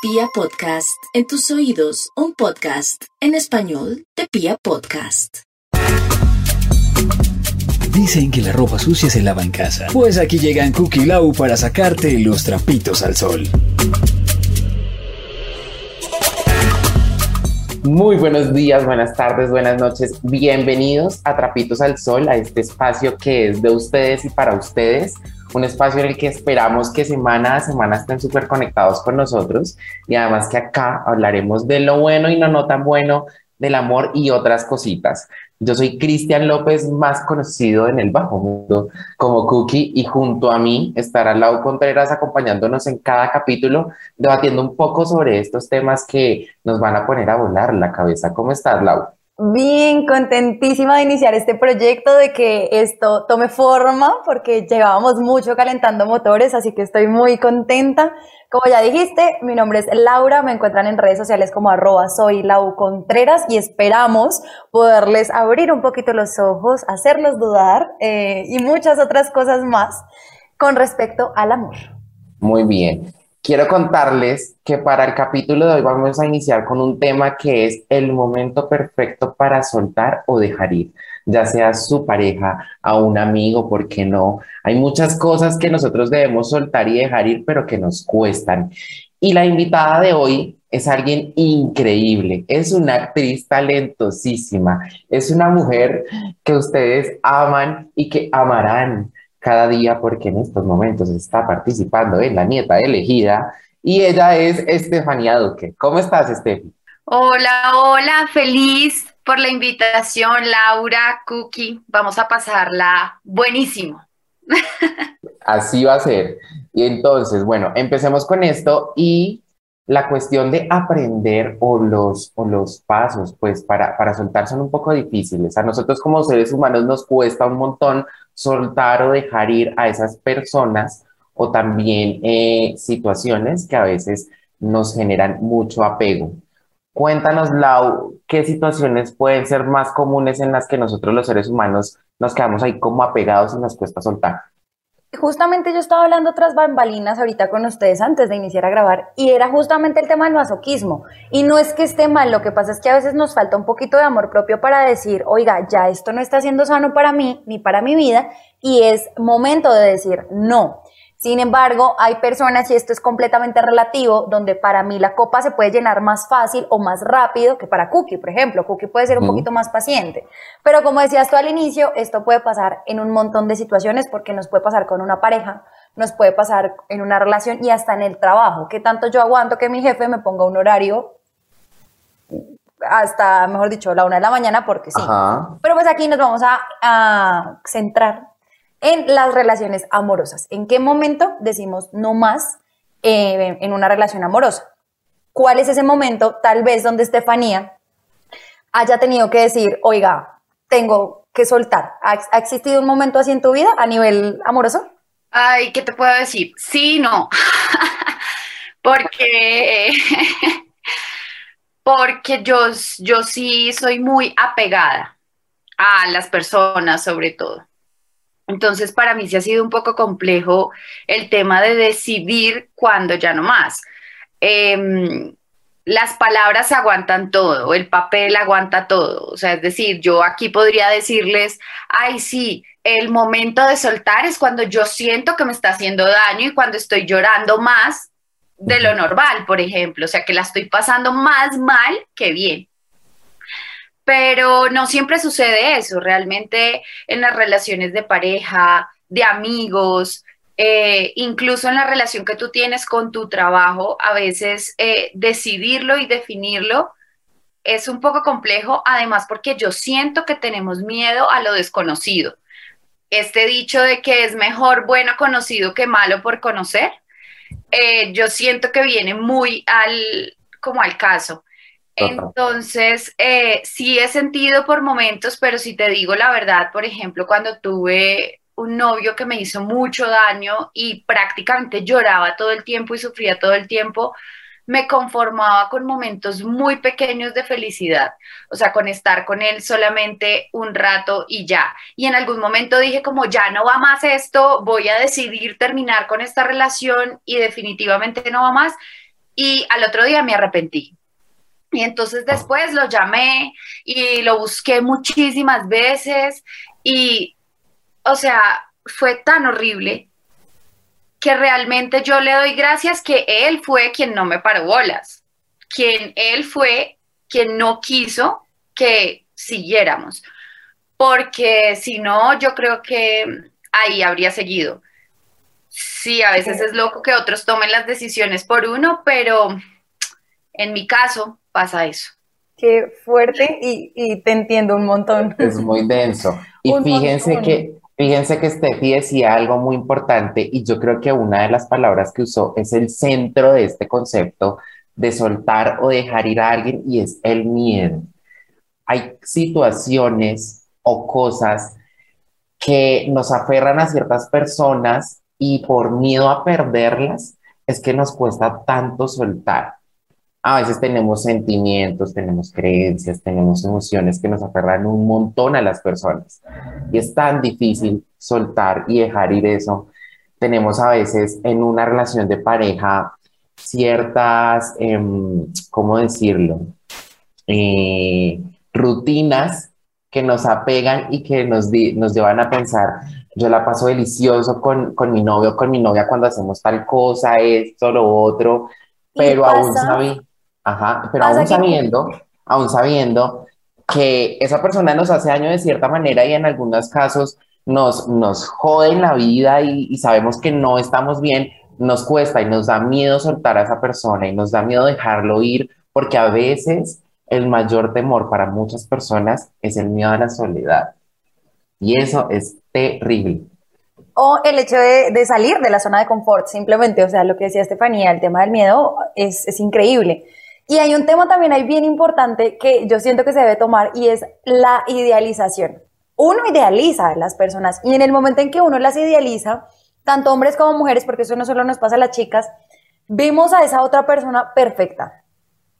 Pia Podcast, en tus oídos, un podcast en español de Pia Podcast. Dicen que la ropa sucia se lava en casa. Pues aquí llegan Cookie Lau para sacarte los trapitos al sol. Muy buenos días, buenas tardes, buenas noches. Bienvenidos a Trapitos al Sol, a este espacio que es de ustedes y para ustedes. Un espacio en el que esperamos que semana a semana estén súper conectados con nosotros y además que acá hablaremos de lo bueno y no, no tan bueno del amor y otras cositas. Yo soy Cristian López, más conocido en el bajo mundo como Cookie, y junto a mí estará Lau Contreras acompañándonos en cada capítulo, debatiendo un poco sobre estos temas que nos van a poner a volar la cabeza. ¿Cómo estás, Lau? Bien, contentísima de iniciar este proyecto, de que esto tome forma, porque llevábamos mucho calentando motores, así que estoy muy contenta. Como ya dijiste, mi nombre es Laura, me encuentran en redes sociales como arroba soy y esperamos poderles abrir un poquito los ojos, hacerlos dudar eh, y muchas otras cosas más con respecto al amor. Muy bien. Quiero contarles que para el capítulo de hoy vamos a iniciar con un tema que es el momento perfecto para soltar o dejar ir, ya sea su pareja, a un amigo, ¿por qué no? Hay muchas cosas que nosotros debemos soltar y dejar ir, pero que nos cuestan. Y la invitada de hoy es alguien increíble, es una actriz talentosísima, es una mujer que ustedes aman y que amarán cada día porque en estos momentos está participando en La Nieta Elegida y ella es Estefanía Duque. ¿Cómo estás, Estefi? Hola, hola, feliz por la invitación, Laura, Cookie. Vamos a pasarla buenísimo. Así va a ser. Y entonces, bueno, empecemos con esto y la cuestión de aprender o los, o los pasos, pues para, para soltar son un poco difíciles. A nosotros como seres humanos nos cuesta un montón soltar o dejar ir a esas personas o también eh, situaciones que a veces nos generan mucho apego. Cuéntanos, Lau, qué situaciones pueden ser más comunes en las que nosotros los seres humanos nos quedamos ahí como apegados y nos cuesta soltar. Justamente yo estaba hablando otras bambalinas ahorita con ustedes antes de iniciar a grabar y era justamente el tema del masoquismo. Y no es que esté mal, lo que pasa es que a veces nos falta un poquito de amor propio para decir, oiga, ya esto no está siendo sano para mí ni para mi vida y es momento de decir no. Sin embargo, hay personas, y esto es completamente relativo, donde para mí la copa se puede llenar más fácil o más rápido que para Cookie, por ejemplo. Cookie puede ser un poquito más paciente. Pero como decías tú al inicio, esto puede pasar en un montón de situaciones porque nos puede pasar con una pareja, nos puede pasar en una relación y hasta en el trabajo. Que tanto yo aguanto que mi jefe me ponga un horario hasta, mejor dicho, la una de la mañana porque sí. Pero pues aquí nos vamos a, a centrar en las relaciones amorosas. ¿En qué momento decimos no más eh, en una relación amorosa? ¿Cuál es ese momento, tal vez, donde Estefanía haya tenido que decir, oiga, tengo que soltar? ¿Ha, existido un momento así en tu vida a nivel amoroso? Ay, ¿qué te puedo decir? Sí, no. porque, porque yo, yo sí soy muy apegada a las personas, sobre todo. Entonces, para mí sí ha sido un poco complejo el tema de decidir cuándo ya no más. Em, las palabras aguantan todo, el papel aguanta todo. O sea, es decir, yo aquí podría decirles, ay, sí, el momento de soltar es cuando yo siento que me está haciendo daño y cuando estoy llorando más de lo normal, por ejemplo. O sea, que la estoy pasando más mal que bien pero no siempre sucede eso. Realmente en las relaciones de pareja, de amigos, eh, incluso en la relación que tú tienes con tu trabajo, a veces eh, decidirlo y definirlo es un poco complejo, además porque yo siento que tenemos miedo a lo desconocido. Este dicho de que es mejor bueno conocido que malo por conocer, eh, yo siento que viene muy al, como al caso. Entonces, eh, sí he sentido por momentos, pero si te digo la verdad, por ejemplo, cuando tuve un novio que me hizo mucho daño y prácticamente lloraba todo el tiempo y sufría todo el tiempo, me conformaba con momentos muy pequeños de felicidad, o sea, con estar con él solamente un rato y ya. Y en algún momento dije como ya no va más esto, voy a decidir terminar con esta relación y definitivamente no va más y al otro día me arrepentí. Y entonces después lo llamé y lo busqué muchísimas veces y, o sea, fue tan horrible que realmente yo le doy gracias que él fue quien no me paró bolas, quien él fue quien no quiso que siguiéramos, porque si no, yo creo que ahí habría seguido. Sí, a veces es loco que otros tomen las decisiones por uno, pero en mi caso pasa eso. Qué fuerte y, te entiendo un montón. Es muy denso. Y fíjense que, fíjense que Steffi decía algo muy importante y yo creo que una de las palabras que usó es el centro de este concepto de soltar o dejar ir a alguien y es el miedo. Hay situaciones o cosas que nos aferran a ciertas personas y por miedo a perderlas es que nos cuesta tanto soltar. A veces tenemos sentimientos, tenemos creencias, tenemos emociones que nos aferran un montón a las personas y es tan difícil soltar y dejar ir eso. Tenemos a veces en una relación de pareja ciertas, em, ¿cómo decirlo? Eh, rutinas que nos apegan y que nos, nos llevan a pensar, yo la paso delicioso con, con mi novio, con mi novia cuando hacemos tal cosa, esto, lo otro, pero aún, ajá, pero aún sabiendo, aún sabiendo que esa persona nos hace daño de cierta manera y en algunos casos nos, nos jode en la vida y, y sabemos que no estamos bien, nos cuesta y nos da miedo soltar a esa persona y nos da miedo dejarlo ir porque a veces el mayor temor para muchas personas es el miedo a la soledad. Y eso es terrible. O el hecho de, salir de la zona de confort, simplemente, o sea, lo que decía Estefanía, el tema del miedo es, es increíble. Y hay un tema también ahí bien importante que yo siento que se debe tomar y es la idealización. Uno idealiza a las personas y en el momento en que uno las idealiza, tanto hombres como mujeres, porque eso no solo nos pasa a las chicas, vemos a esa otra persona perfecta,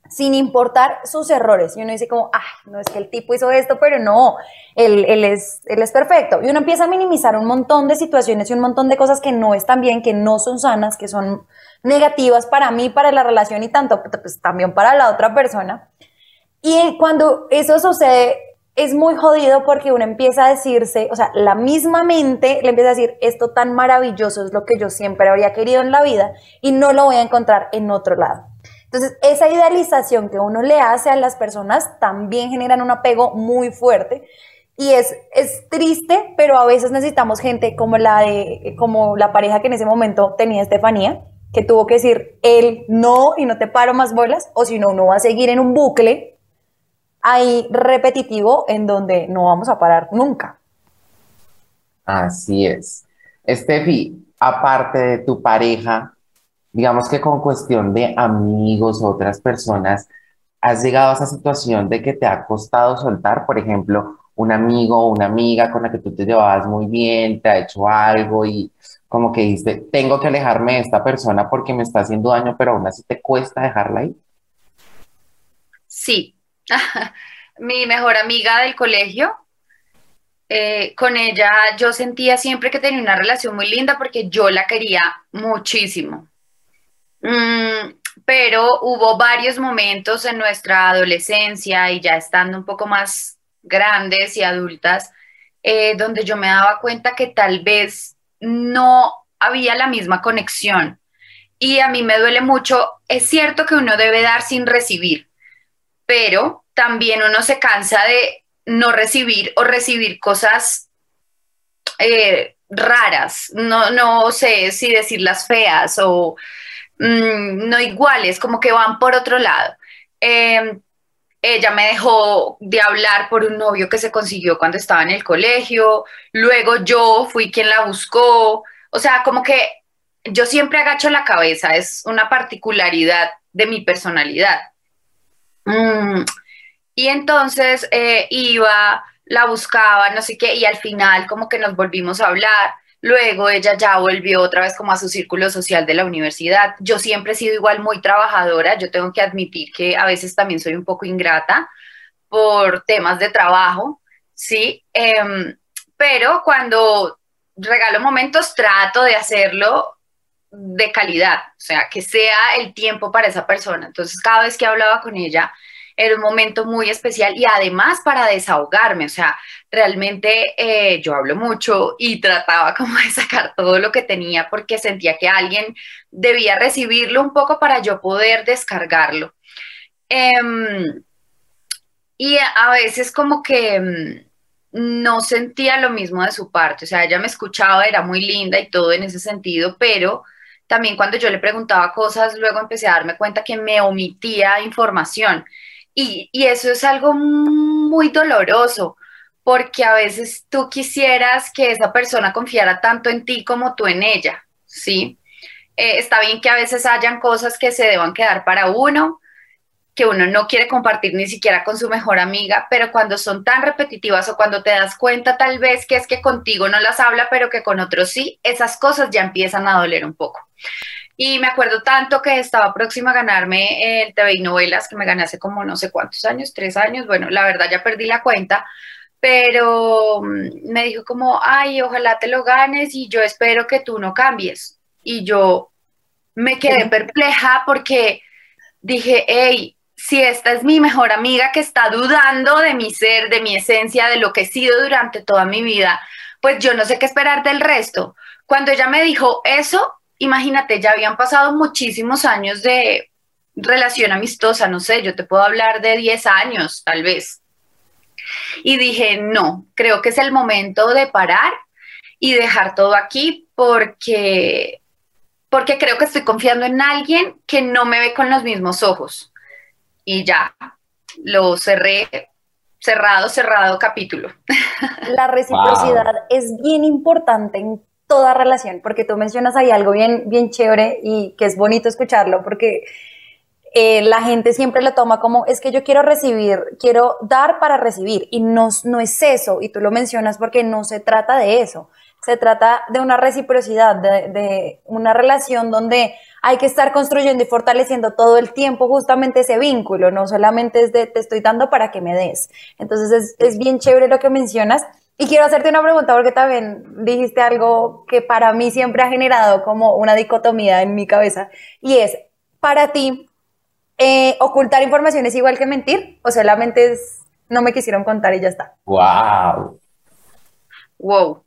sin importar sus errores. Y uno dice como, ah, no es que el tipo hizo esto, pero no, él, es perfecto. Y uno empieza a minimizar un montón de situaciones y un montón de cosas que no están bien, que no son sanas, que son negativas para mí, para la relación y tanto, pues, también para la otra persona. Y cuando eso sucede, es muy jodido porque uno empieza a decirse, o sea, la misma mente le empieza a decir, esto tan maravilloso es lo que yo siempre habría querido en la vida y no lo voy a encontrar en otro lado. Entonces, esa idealización que uno le hace a las personas también generan un apego muy fuerte y es, es triste, pero a veces necesitamos gente como la, de, como la pareja que en ese momento tenía Estefanía, que tuvo que decir él no y no te paro más bolas, o si no, uno va a seguir en un bucle ahí repetitivo en donde no vamos a parar nunca. Así es. Estefi, aparte de tu pareja, digamos que con cuestión de amigos, otras personas, has llegado a esa situación de que te ha costado soltar, por ejemplo, un amigo o una amiga con la que tú te llevabas muy bien, te ha hecho algo y como que dices, tengo que alejarme de esta persona porque me está haciendo daño, pero aún así te cuesta dejarla ahí. Sí, mi mejor amiga del colegio, eh, con ella yo sentía siempre que tenía una relación muy linda porque yo la quería muchísimo. Mm, pero hubo varios momentos en nuestra adolescencia y ya estando un poco más grandes y adultas, eh, donde yo me daba cuenta que tal vez no había la misma conexión. Y a mí me duele mucho, es cierto que uno debe dar sin recibir, pero también uno se cansa de no recibir o recibir cosas eh, raras, no, no sé si decirlas feas o Mm, no iguales, como que van por otro lado. Em, ella me dejó de hablar por un novio que se consiguió cuando estaba en el colegio, luego yo fui quien la buscó, o sea, como que yo siempre agacho la cabeza, es una particularidad de mi personalidad. Mm, y entonces eh, iba, la buscaba, no sé qué, y al final como que nos volvimos a hablar. Luego ella ya volvió otra vez como a su círculo social de la universidad. Yo siempre he sido igual muy trabajadora. Yo tengo que admitir que a veces también soy un poco ingrata por temas de trabajo, ¿sí? Em, pero cuando regalo momentos trato de hacerlo de calidad, o sea, que sea el tiempo para esa persona. Entonces, cada vez que hablaba con ella, era un momento muy especial y además para desahogarme, o sea, realmente eh, yo hablo mucho y trataba como de sacar todo lo que tenía porque sentía que alguien debía recibirlo un poco para yo poder descargarlo. Em, y a veces como que em, no sentía lo mismo de su parte, o sea, ella me escuchaba, era muy linda y todo en ese sentido, pero también cuando yo le preguntaba cosas, luego empecé a darme cuenta que me omitía información. Y, eso es algo muy doloroso, porque a veces tú quisieras que esa persona confiara tanto en ti como tú en ella, ¿sí? Eh, está bien que a veces hayan cosas que se deban quedar para uno, que uno no quiere compartir ni siquiera con su mejor amiga, pero cuando son tan repetitivas o cuando te das cuenta tal vez que es que contigo no las habla, pero que con otros sí, esas cosas ya empiezan a doler un poco. Y me acuerdo tanto que estaba próxima a ganarme el TV y novelas, que me gané hace como no sé cuántos años, tres años, bueno, la verdad ya perdí la cuenta, pero mm, me dijo como, ay, ojalá te lo ganes y yo espero que tú no cambies. Y yo me quedé perpleja porque dije, hey, si esta es mi mejor amiga que está dudando de mi ser, de mi esencia, de lo que he sido durante toda mi vida, pues yo no sé qué esperar del resto. Cuando ella me dijo eso, imagínate, ya habían pasado muchísimos años de relación amistosa, no sé, yo te puedo hablar de 10 años, tal vez. Y dije, no, creo que es el momento de parar y dejar todo aquí porque, porque creo que estoy confiando en alguien que no me ve con los mismos ojos. Y ya, lo cerré, cerrado, cerrado capítulo. La reciprocidad es bien importante en toda relación, porque tú mencionas ahí algo bien, bien chévere y que es bonito escucharlo, porque eh, la gente siempre lo toma como, es que yo quiero recibir, quiero dar para recibir, y no, no es eso, y tú lo mencionas porque no se trata de eso, se trata de una reciprocidad, de, de una relación donde hay que estar construyendo y fortaleciendo todo el tiempo justamente ese vínculo, no solamente es de te estoy dando para que me des. Entonces es, es bien chévere lo que mencionas y quiero hacerte una pregunta porque también dijiste algo que para mí siempre ha generado como una dicotomía en mi cabeza y es, para ti, eh, ¿ocultar información es igual que mentir o solamente es no me quisieron contar y ya está? ¡Wow! ¡Wow!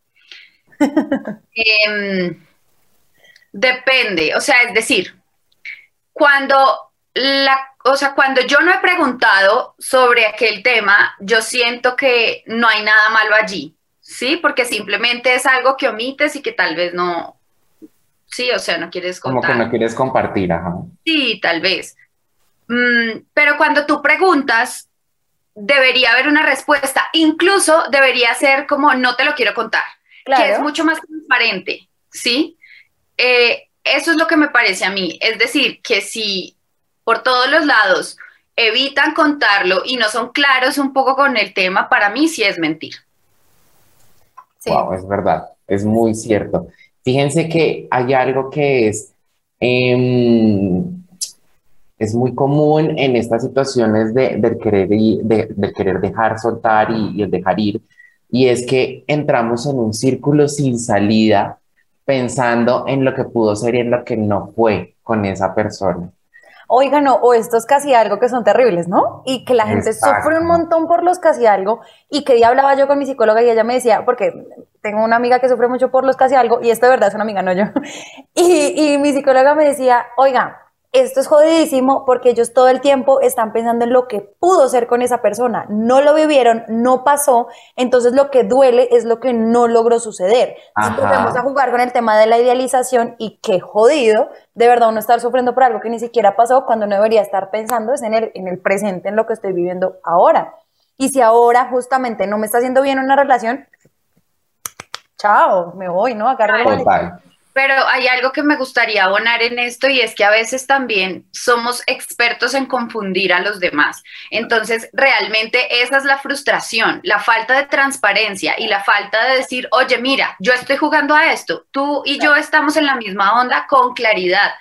Em, depende, o sea, es decir, cuando la o sea, cuando yo no he preguntado sobre aquel tema, yo siento que no hay nada malo allí, ¿sí? Porque simplemente es algo que omites y que tal vez no, sí, o sea, no quieres contar. Como que no quieres compartir, ajá. Sí, tal vez. Mm, pero cuando tú preguntas, debería haber una respuesta, incluso debería ser como no te lo quiero contar, que es mucho más transparente, ¿sí? Eh, eso es lo que me parece a mí, es decir, que si por todos los lados evitan contarlo y no son claros un poco con el tema, para mí sí es mentir. Wow, es verdad, es muy cierto. Fíjense que hay algo que es, em, es muy común en estas situaciones de, del, querer, de, querer dejar soltar y, y el dejar ir, y es que entramos en un círculo sin salida pensando en lo que pudo ser y en lo que no fue con esa persona oigan, o estos casi algo que son terribles, ¿no? Y que la gente sufre un montón por los casi algo. Y que día hablaba yo con mi psicóloga y ella me decía, porque tengo una amiga que sufre mucho por los casi algo, y esto de verdad es una amiga, no yo. Y, y mi psicóloga me decía, oiga, esto es jodidísimo porque ellos todo el tiempo están pensando en lo que pudo ser con esa persona. No lo vivieron, no pasó, entonces lo que duele es lo que no logró suceder. Vamos a jugar con el tema de la idealización y qué jodido, de verdad uno estar sufriendo por algo que ni siquiera pasó cuando no debería estar pensando es en el, en el presente, en lo que estoy viviendo ahora. Y si ahora justamente no me está haciendo bien una relación, chao, me voy, ¿no? Agarro el pero hay algo que me gustaría abonar en esto y es que a veces también somos expertos en confundir a los demás. Entonces, realmente esa es la frustración, la falta de transparencia y la falta de decir, oye, mira, yo estoy jugando a esto, tú y yo estamos en la misma onda con claridad.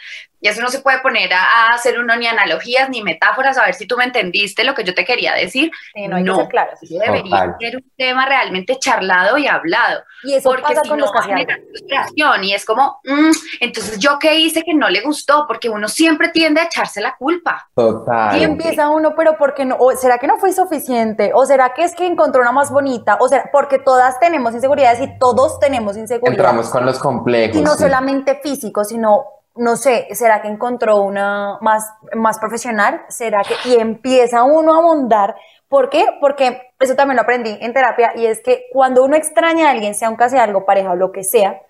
Y eso no se puede poner a, a hacer uno ni analogías ni metáforas, a ver si tú me entendiste lo que yo te quería decir. Sí, no hay que ser claros. Eso debería Total. ser un tema realmente charlado y hablado. Y eso porque pasa si con no los va a frustración y es como, mm, entonces yo qué hice que no le gustó, porque uno siempre tiende a echarse la culpa. Total. Y empieza uno, pero ¿por qué no? ¿O será que no fue suficiente? ¿O será que es que encontró una más bonita? ¿O será porque todas tenemos inseguridades y todos tenemos inseguridades? Entramos con los complejos. Y no sí. solamente físico, sino, no sé, ¿será que encontró una más, más profesional? ¿Será que...? Y empieza uno a abundar. ¿Por qué? Porque eso también lo aprendí en terapia y es que cuando uno extraña a alguien, sea un casi algo, pareja o lo que sea,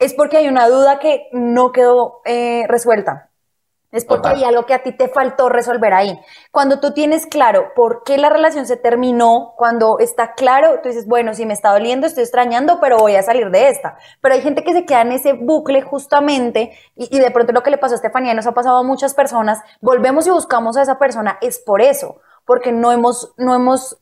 es porque hay una duda que no quedó eh, resuelta. Es porque hay algo que a ti te faltó resolver ahí. Cuando tú tienes claro por qué la relación se terminó, cuando está claro, tú dices, bueno, si me está doliendo, estoy extrañando, pero voy a salir de esta. Pero hay gente que se queda en ese bucle justamente y, y de pronto lo que le pasó a Estefanía, y nos ha pasado a muchas personas, volvemos y buscamos a esa persona, es por eso, porque no hemos, no hemos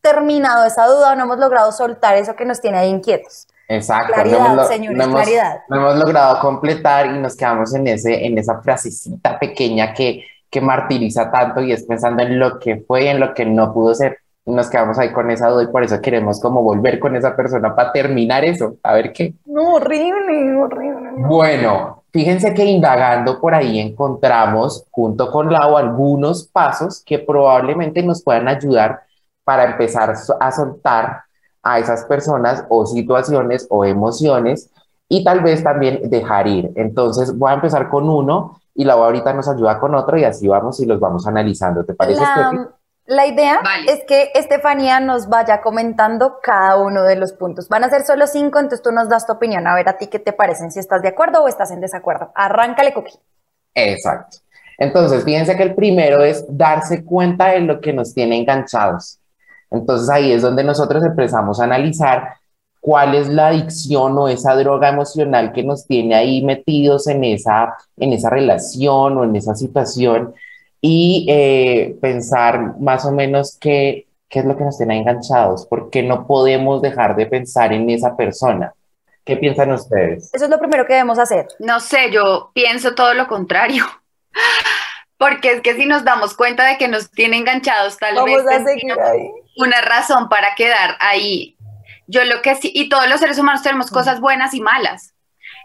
terminado esa duda, no hemos logrado soltar eso que nos tiene ahí inquietos. Exacto. Claridad, no hemos, señores, no hemos- claridad. no hemos logrado completar y nos quedamos en ese, en esa frasecita pequeña que, que martiriza tanto y es pensando en lo que fue y en lo que no pudo ser. Y nos quedamos ahí con esa duda y por eso queremos como volver con esa persona para terminar eso. A ver qué. No, horrible, horrible. no. Bueno, fíjense que indagando por ahí encontramos junto con Lau algunos pasos que probablemente nos puedan ayudar para empezar a soltar a esas personas o situaciones o emociones y tal vez también dejar ir. Entonces voy a empezar con uno y Lau ahorita nos ayuda con otro y así vamos y los vamos analizando. ¿Te parece? La, la idea Vale. es que Estefanía nos vaya comentando cada uno de los puntos. Van a ser solo cinco, entonces tú nos das tu opinión. A ver a ti qué te parecen, si estás de acuerdo o estás en desacuerdo. Arráncale, Cookie. Exacto. Entonces, fíjense que el primero es darse cuenta de lo que nos tiene enganchados. Entonces ahí es donde nosotros empezamos a analizar cuál es la adicción o esa droga emocional que nos tiene ahí metidos en esa, en esa relación o en esa situación y eh, pensar más o menos qué, qué es lo que nos tiene enganchados, por qué no podemos dejar de pensar en esa persona. ¿Qué piensan ustedes? Eso es lo primero que debemos hacer. No sé, yo pienso todo lo contrario. Porque es que si nos damos cuenta de que nos tiene enganchados, tal Vamos vez a seguir ahí. Una razón para quedar ahí. Yo lo que sí, y todos los seres humanos tenemos cosas buenas y malas.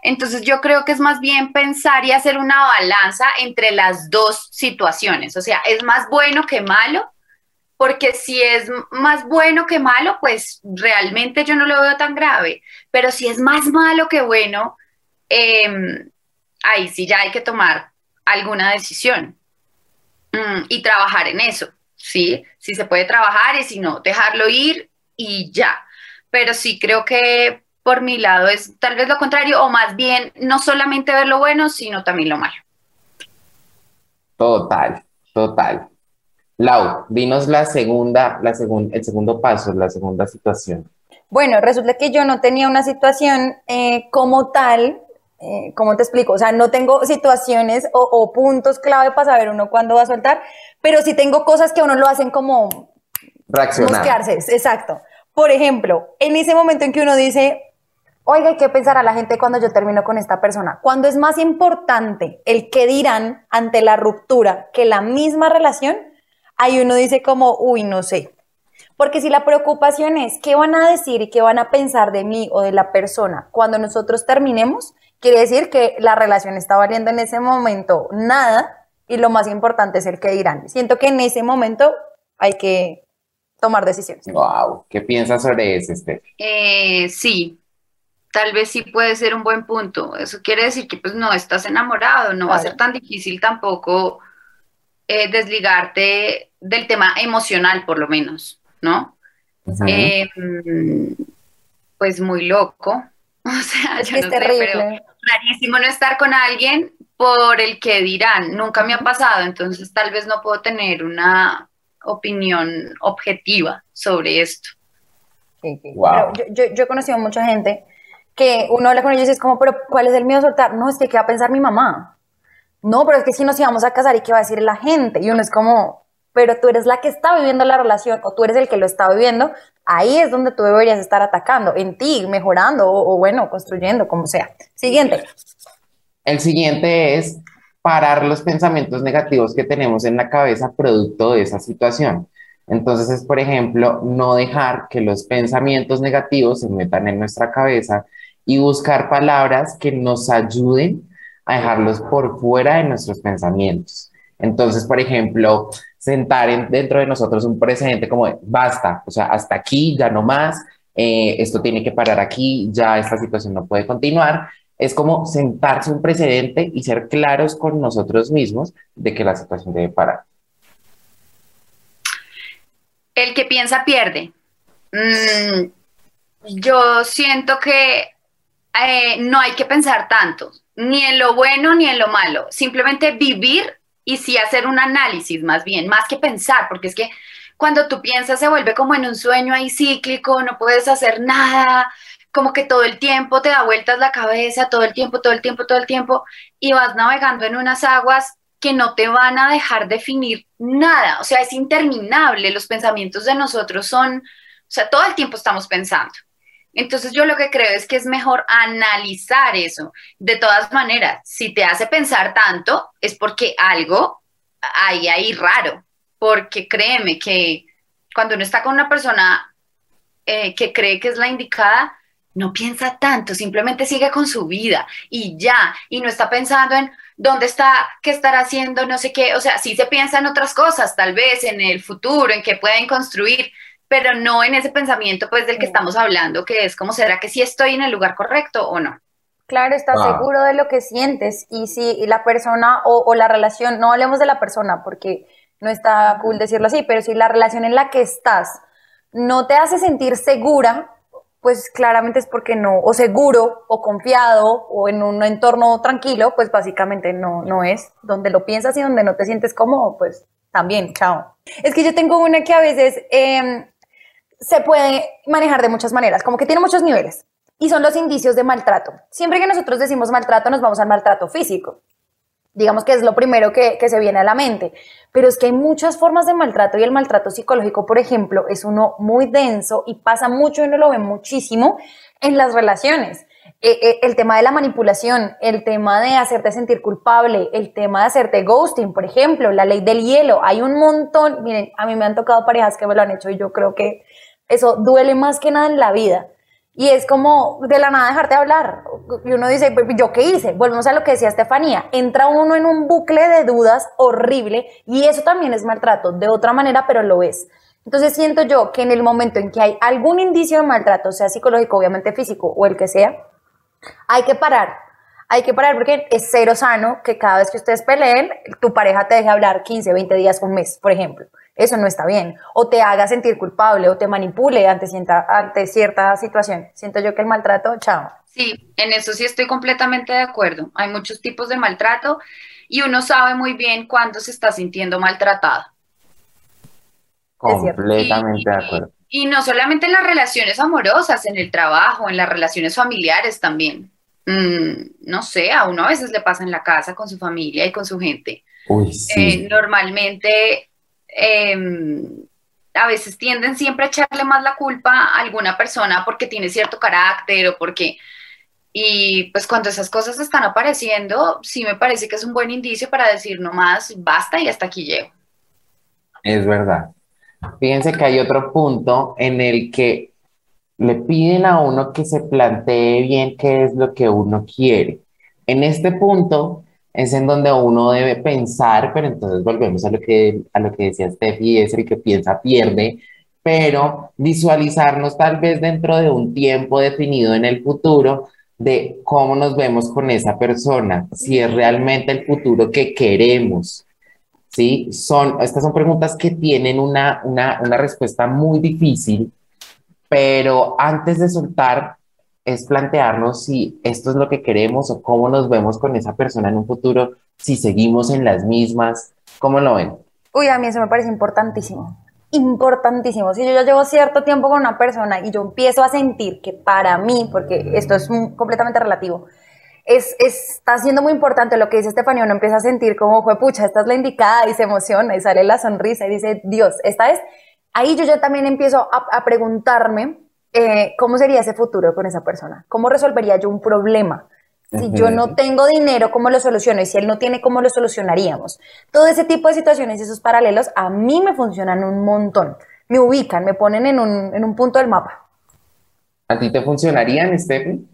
Entonces yo creo que es más bien pensar y hacer una balanza entre las dos situaciones. O sea, es más bueno que malo, porque si es más bueno que malo, pues realmente yo no lo veo tan grave. Pero si es más malo que bueno, eh, ahí sí ya hay que tomar alguna decisión mm, y trabajar en eso, ¿sí? Si se puede trabajar y si no, dejarlo ir y ya. Pero sí creo que por mi lado es tal vez lo contrario, o más bien no solamente ver lo bueno, sino también lo malo. Total, total. Lau, dinos la segunda, la segun- el segundo paso, la segunda situación. Bueno, resulta que yo no tenía una situación eh, como tal, eh, ¿cómo te explico? O sea, no tengo situaciones o, o puntos clave para saber uno cuándo va a soltar, pero sí tengo cosas que uno lo hacen como Reaccionar. mosquearse, exacto. Por ejemplo, en ese momento en que uno dice, oiga, hay que pensar a la gente cuando yo termino con esta persona, cuando es más importante el que dirán ante la ruptura que la misma relación, ahí uno dice como, uy, no sé. Porque si la preocupación es qué van a decir y qué van a pensar de mí o de la persona cuando nosotros terminemos, quiere decir que la relación está valiendo en ese momento nada y lo más importante es el que dirán. Siento que en ese momento hay que tomar decisiones. Wow, ¿qué piensas sobre eso, Steffi? Eh, sí, tal vez sí puede ser un buen punto. Eso quiere decir que pues no estás enamorado, no va a ser tan difícil tampoco eh, desligarte del tema emocional, por lo menos, ¿no? Eh, mm, pues muy loco. O sea, Es yo que no es sé, pero terrible. rarísimo no estar con alguien por el que dirán. Nunca me ha pasado, entonces tal vez no puedo tener una opinión objetiva sobre esto. Sí, sí. Wow. Yo, yo, yo he conocido mucha gente que uno habla con ellos y es como, pero ¿cuál es el miedo a soltar? No, es que ¿qué va a pensar mi mamá? No, pero es que si nos íbamos a casar y qué va a decir la gente. Y uno es como, pero tú eres la que está viviendo la relación o tú eres el que lo está viviendo. Ahí es donde tú deberías estar atacando, en ti, mejorando o, o bueno, construyendo, como sea. Siguiente. El siguiente es parar los pensamientos negativos que tenemos en la cabeza producto de esa situación. Entonces es, por ejemplo, no dejar que los pensamientos negativos se metan en nuestra cabeza y buscar palabras que nos ayuden a dejarlos por fuera de nuestros pensamientos. Entonces, por ejemplo, sentar dentro de nosotros un precedente como basta, o sea, hasta aquí, ya no más, eh, esto tiene que parar aquí, ya esta situación no puede continuar. Es como sentarse un precedente y ser claros con nosotros mismos de que la situación debe parar. El que piensa pierde. Mm, yo siento que eh, no hay que pensar tanto, ni en lo bueno ni en lo malo. Simplemente vivir y sí hacer un análisis más bien, más que pensar, porque es que cuando tú piensas se vuelve como en un sueño ahí cíclico, no puedes hacer nada, como que todo el tiempo te da vueltas la cabeza, todo el tiempo, todo el tiempo, todo el tiempo, y vas navegando en unas aguas que no te van a dejar definir nada, o sea, es interminable, los pensamientos de nosotros son, o sea, todo el tiempo estamos pensando. Entonces yo lo que creo es que es mejor analizar eso. De todas maneras, si te hace pensar tanto, es porque algo hay ahí raro, porque créeme que cuando uno está con una persona eh, que cree que es la indicada, no piensa tanto, simplemente sigue con su vida y ya, y no está pensando en dónde está, qué estará haciendo, no sé qué, o sea, sí se piensa en otras cosas, tal vez en el futuro, en qué pueden construir, pero no en ese pensamiento pues del que estamos hablando, que es como, ¿será que sí estoy en el lugar correcto o no? Claro, estás Ah. seguro de lo que sientes y si la persona o, o la relación, no hablemos de la persona porque no está cool decirlo así, pero si la relación en la que estás no te hace sentir segura, pues claramente es porque no, o seguro, o confiado, o en un entorno tranquilo, pues básicamente no, no es. Donde lo piensas y donde no te sientes cómodo, pues también, chao. Es que yo tengo una que a veces eh, se puede manejar de muchas maneras, como que tiene muchos niveles. Y son los indicios de maltrato. Siempre que nosotros decimos maltrato, nos vamos al maltrato físico. Digamos que es lo primero que, que se viene a la mente. Pero es que hay muchas formas de maltrato y el maltrato psicológico, por ejemplo, es uno muy denso y pasa mucho y uno lo ve muchísimo en las relaciones. Eh, eh, el tema de la manipulación, el tema de hacerte sentir culpable, el tema de hacerte ghosting, por ejemplo, la ley del hielo. Hay un montón, miren, a mí me han tocado parejas que me lo han hecho y yo creo que eso duele más que nada en la vida. Y es como de la nada dejarte hablar. Y uno dice, ¿yo qué hice? Volvemos a lo que decía Estefanía. Entra uno en un bucle de dudas horrible y eso también es maltrato, de otra manera, pero lo es. Entonces siento yo que en el momento en que hay algún indicio de maltrato, sea psicológico, obviamente físico o el que sea, hay que parar. Hay que parar porque es cero sano que cada vez que ustedes peleen, tu pareja te deje hablar 15, 20 días, un mes, por ejemplo. Eso no está bien. O te haga sentir culpable o te manipule ante, cierta- ante cierta situación. Siento yo que el maltrato, chao. Sí, en eso sí estoy completamente de acuerdo. Hay muchos tipos de maltrato y uno sabe muy bien cuándo se está sintiendo maltratado. Completamente de acuerdo. Y no solamente en las relaciones amorosas, en el trabajo, en las relaciones familiares también. Mm, no sé, a uno a veces le pasa en la casa con su familia y con su gente. Uy, sí. Eh, normalmente, em, a veces tienden siempre a echarle más la culpa a alguna persona porque tiene cierto carácter o porque... Y pues cuando esas cosas están apareciendo, sí me parece que es un buen indicio para decir no más, basta y hasta aquí llego. Es verdad. Fíjense que hay otro punto en el que le piden a uno que se plantee bien qué es lo que uno quiere. En este punto es en donde uno debe pensar, pero entonces volvemos a lo que, a lo que decía Steffi, es el que piensa pierde, pero visualizarnos tal vez dentro de un tiempo definido en el futuro de cómo nos vemos con esa persona, si es realmente el futuro que queremos. ¿sí? Son, estas son preguntas que tienen una, una, una respuesta muy difícil, pero antes de soltar es plantearnos si esto es lo que queremos o cómo nos vemos con esa persona en un futuro, si seguimos en las mismas, ¿cómo lo ven? Uy, a mí eso me parece importantísimo. Importantísimo. Si yo ya llevo cierto tiempo con una persona y yo empiezo a sentir que para mí, porque esto es un- completamente relativo, es, está siendo muy importante lo que dice Estefanía, uno empieza a sentir como, fue pucha, esta es la indicada y se emociona y sale la sonrisa y dice, Dios, esta es. Ahí yo ya también empiezo a, a preguntarme eh, cómo sería ese futuro con esa persona, cómo resolvería yo un problema Si yo no tengo dinero, ¿cómo lo soluciono? Y si él no tiene, ¿cómo lo solucionaríamos? Todo ese tipo de situaciones y esos paralelos a mí me funcionan un montón. Me ubican, me ponen en un, en un punto del mapa. ¿A ti te funcionarían, Stephen?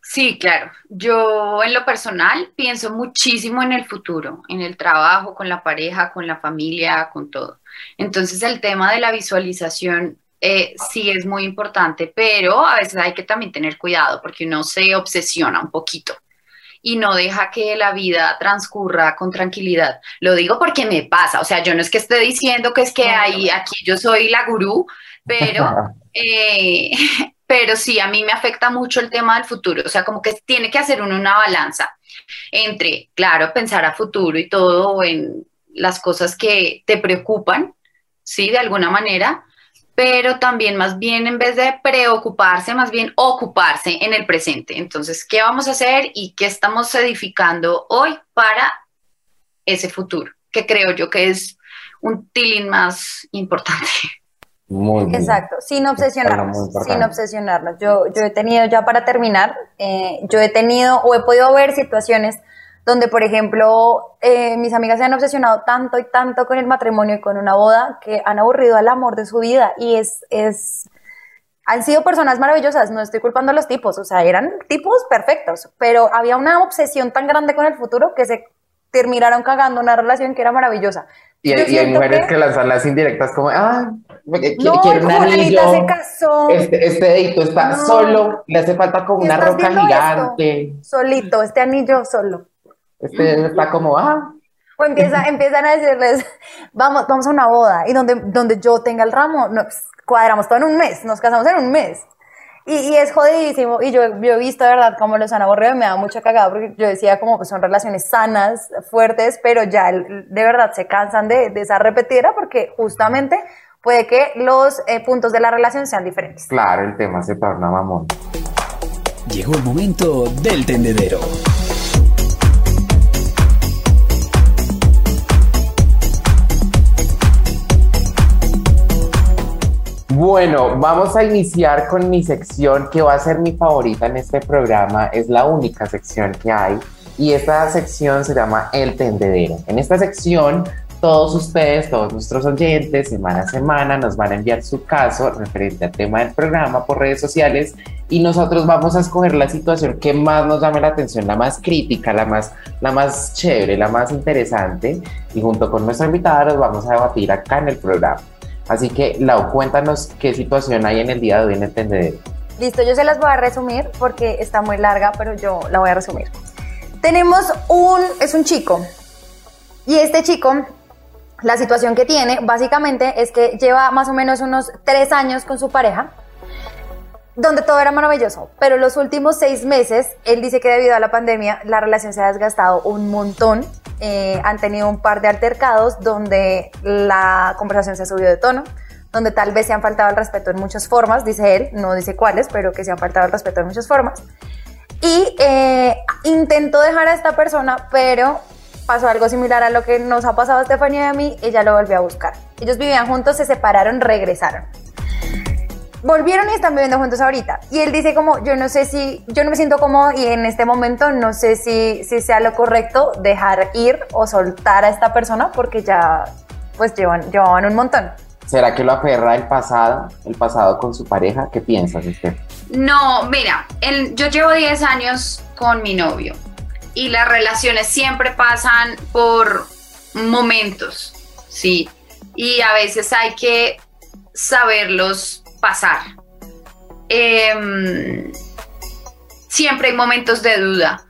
Sí, claro. Yo en lo personal pienso muchísimo en el futuro, en el trabajo, con la pareja, con la familia, con todo. Entonces el tema de la visualización eh, sí es muy importante, pero a veces hay que también tener cuidado porque uno se obsesiona un poquito y no deja que la vida transcurra con tranquilidad. Lo digo porque me pasa, o sea, yo no es que esté diciendo que es que ahí, aquí yo soy la gurú, pero eh, pero sí, a mí me afecta mucho el tema del futuro, o sea, como que tiene que hacer uno una balanza entre, claro, pensar a futuro y todo en las cosas que te preocupan, sí, de alguna manera, pero también más bien en vez de preocuparse, más bien ocuparse en el presente. Entonces, ¿qué vamos a hacer y qué estamos edificando hoy para ese futuro? Que creo yo que es un tilín más importante. Exacto, sin obsesionarnos, sin obsesionarnos. Yo, yo he tenido, ya para terminar, eh, yo he tenido o he podido ver situaciones donde, por ejemplo, eh, mis amigas se han obsesionado tanto y tanto con el matrimonio y con una boda que han aburrido al amor de su vida y es, es, han sido personas maravillosas, no estoy culpando a los tipos, o sea, eran tipos perfectos, pero había una obsesión tan grande con el futuro que se terminaron cagando una relación que era maravillosa. Y, hay, mujeres que... lanzan las indirectas como, ah, no, quiere un anillo. se casó. Este, este dedito está solo, le hace falta como una roca gigante. Solito, este anillo solo. Este está como, ah. O empieza, empiezan a decirles, vamos, vamos a una boda y donde, donde yo tenga el ramo, nos cuadramos todo en un mes, nos casamos en un mes. Y, es jodidísimo. Y yo, yo, he visto, de verdad, cómo los han aburrido. Me da mucha cagada porque yo decía, como pues son relaciones sanas, fuertes, pero ya de verdad se cansan de, de esa repetida porque justamente puede que los eh, puntos de la relación sean diferentes. Claro, el tema se torna mamón. Llegó el momento del tendedero. Bueno, vamos a iniciar con mi sección que va a ser mi favorita en este programa. Es la única sección que hay y esta sección se llama El Tendedero. En esta sección, todos ustedes, todos nuestros oyentes, semana a semana, nos van a enviar su caso referente al tema del programa por redes sociales y nosotros vamos a escoger la situación que más nos llame la atención, la más crítica, la más, la más chévere, la más interesante y junto con nuestra invitada los vamos a debatir acá en el programa. Así que, Lau, cuéntanos qué situación hay en el día de hoy en el tendedero. Listo, yo se las voy a resumir porque está muy larga, pero yo la voy a resumir. Tenemos un, es un chico, y este chico, la situación que tiene, básicamente, es que lleva más o menos unos tres años con su pareja, donde todo era maravilloso, pero los últimos seis meses, él dice que debido a la pandemia, la relación se ha desgastado un montón eh, han tenido un par de altercados donde la conversación se ha subido de tono, donde tal vez se han faltado el respeto en muchas formas, dice él, no dice cuáles, pero que se han faltado el respeto en muchas formas. Y eh, intentó dejar a esta persona, pero pasó algo similar a lo que nos ha pasado a Estefanía y a mí, ella lo volvió a buscar. Ellos vivían juntos, se separaron, regresaron volvieron y están viviendo juntos ahorita. Y él dice como, yo no sé si, yo no me siento cómodo y en este momento no sé si, si sea lo correcto dejar ir o soltar a esta persona porque ya pues llevan, llevaban un montón. ¿Será que lo aferra el pasado, el pasado con su pareja? ¿Qué piensas, usted? No, mira, yo llevo 10 años con mi novio y las relaciones siempre pasan por momentos, ¿sí? Y a veces hay que saberlos pasar. Em, siempre hay momentos de duda.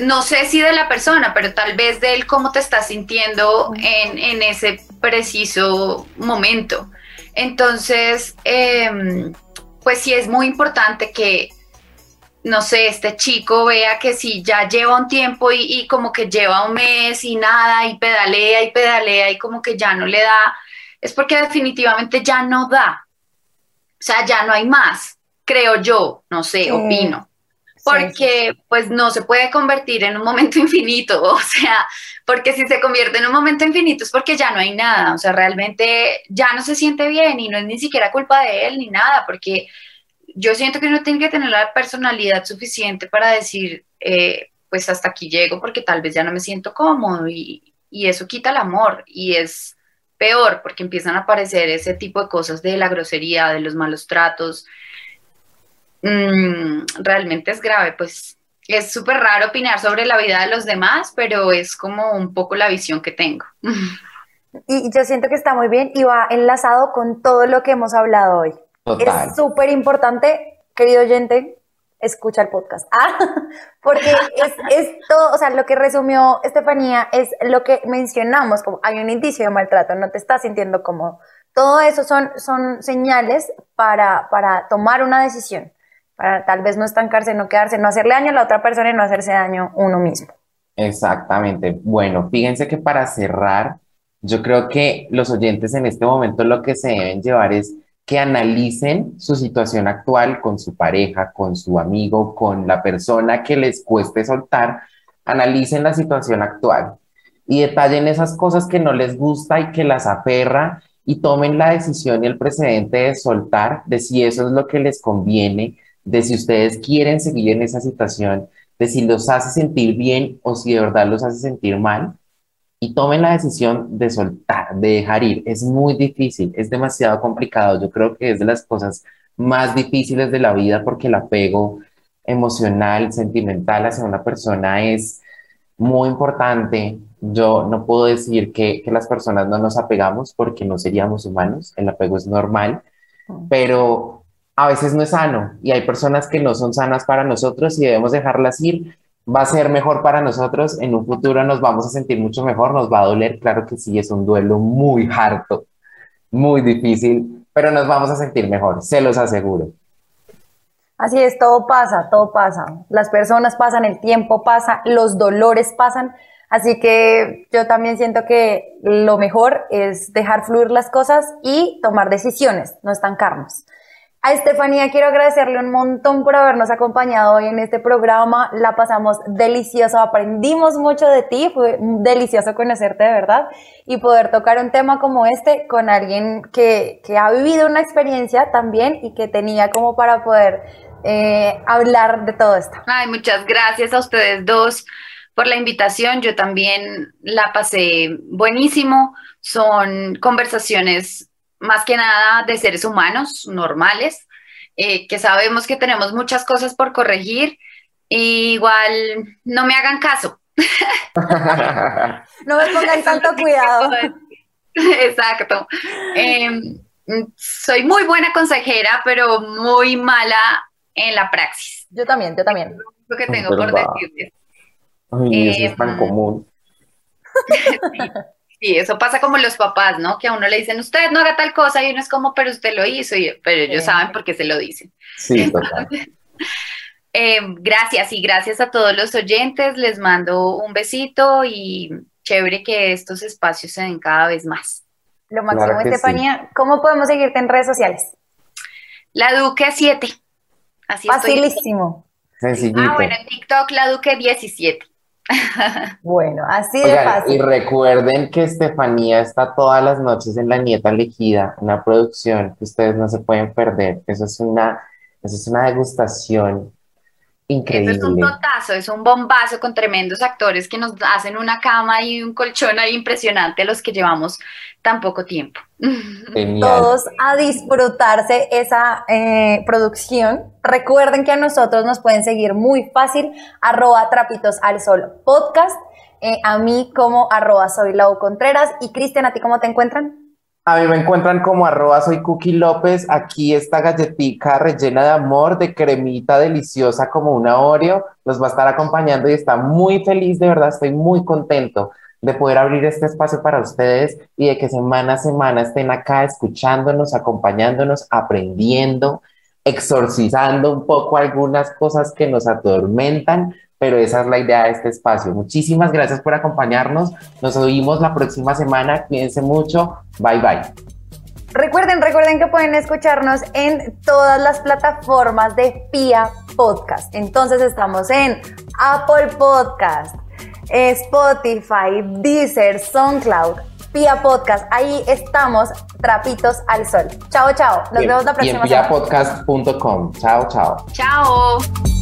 No sé si de la persona, pero tal vez de él cómo te estás sintiendo en, ese preciso momento. Entonces, em, pues sí es muy importante que, no sé, este chico vea que si ya lleva un tiempo y, como que lleva un mes y nada, y pedalea y pedalea y como que ya no le da es porque definitivamente ya no da. O sea, ya no hay más, creo yo, no sé, opino. Porque pues no se puede convertir en un momento infinito, o sea, porque si se convierte en un momento infinito es porque ya no hay nada, o sea, realmente ya no se siente bien y no es ni siquiera culpa de él ni nada, porque yo siento que uno tiene que tener la personalidad suficiente para decir, eh, pues hasta aquí llego porque tal vez ya no me siento cómodo y, y eso quita el amor y es peor porque empiezan a aparecer ese tipo de cosas de la grosería, de los malos tratos. Mm, realmente es grave, pues es súper raro opinar sobre la vida de los demás, pero es como un poco la visión que tengo. Y yo siento que está muy bien y va enlazado con todo lo que hemos hablado hoy. Es súper importante, querido oyente, escucha el podcast. Ah, porque es, todo, o sea, lo que resumió Estefanía es lo que mencionamos, como hay un indicio de maltrato, no te estás sintiendo como Todo eso son, son señales para, para tomar una decisión, para tal vez no estancarse, no quedarse, no hacerle daño a la otra persona y no hacerse daño uno mismo. Exactamente. Bueno, fíjense que para cerrar, yo creo que los oyentes en este momento lo que se deben llevar es que analicen su situación actual con su pareja, con su amigo, con la persona que les cueste soltar, analicen la situación actual y detallen esas cosas que no les gusta y que las aferra y tomen la decisión y el precedente de soltar, de si eso es lo que les conviene, de si ustedes quieren seguir en esa situación, de si los hace sentir bien o si de verdad los hace sentir mal y tomen la decisión de soltar, de dejar ir. Es muy difícil, es demasiado complicado. Yo creo que es de las cosas más difíciles de la vida porque el apego emocional, sentimental hacia una persona es muy importante. Yo no puedo decir que, que las personas no nos apegamos porque no seríamos humanos, el apego es normal, pero a veces no es sano y hay personas que no son sanas para nosotros y debemos dejarlas ir va a ser mejor para nosotros, en un futuro nos vamos a sentir mucho mejor, nos va a doler, claro que sí, es un duelo muy harto, muy difícil, pero nos vamos a sentir mejor, se los aseguro. Así es, todo pasa, todo pasa. Las personas pasan, el tiempo pasa, los dolores pasan. Así que yo también siento que lo mejor es dejar fluir las cosas y tomar decisiones, no estancarnos. A Estefanía quiero agradecerle un montón por habernos acompañado hoy en este programa. La pasamos delicioso, aprendimos mucho de ti, fue delicioso conocerte de verdad y poder tocar un tema como este con alguien que, ha vivido una experiencia también y que tenía como para poder eh, hablar de todo esto. Ay, muchas gracias a ustedes dos por la invitación. Yo también la pasé buenísimo. Son conversaciones más que nada de seres humanos normales, eh, que sabemos que tenemos muchas cosas por corregir. igual no me hagan caso. no me pongan tanto cuidado. Exacto. Em, soy muy buena consejera, pero muy mala en la praxis. Yo también, yo también. Lo que tengo por decirles. Ay, eso es tan em, común. Sí, eso pasa como los papás, ¿no? Que a uno le dicen, usted no haga tal cosa y uno es como, pero usted lo hizo, pero ellos saben por qué se lo dicen. Sí, total. Eh, gracias y gracias a todos los oyentes, les mando un besito y chévere que estos espacios se den cada vez más. Lo máximo, Estefanía, ¿cómo podemos seguirte en redes sociales? La Duque 7. Así Facilísimo. Sencillito. Ah, bueno, en TikTok la Duque 17. Bueno, así de fácil. Y recuerden que Estefanía está todas las noches en La Nieta Elegida, una producción que ustedes no se pueden perder. Eso es una, eso es una degustación increíble. Eso es un totazo, es un bombazo con tremendos actores que nos hacen una cama y un colchón ahí impresionante a los que llevamos tan poco tiempo. Todos a disfrutarse esa eh, producción. Recuerden que a nosotros nos pueden seguir muy fácil, arroba trapitos al sol podcast, eh, a mí como arroba soy Lau Contreras y Cristian, ¿a ti cómo te encuentran? A mí me encuentran como arroba soy Cookie López. Aquí esta galletita rellena de amor, de cremita deliciosa como una Oreo. Nos va a estar acompañando y está muy feliz, de verdad, estoy muy contento de poder abrir este espacio para ustedes y de que semana a semana estén acá escuchándonos, acompañándonos, aprendiendo, exorcizando un poco algunas cosas que nos atormentan, pero esa es la idea de este espacio. Muchísimas gracias por acompañarnos. Nos oímos la próxima semana. Cuídense mucho. Bye bye. Recuerden, recuerden que pueden escucharnos en todas las plataformas de PIA Podcast. Entonces estamos en Apple Podcast, Spotify, Deezer, SoundCloud, Pia Podcast. Ahí estamos, trapitos al sol. Chao, chao. Nos vemos la próxima y en piapodcast.com. Chao, chao. Chao.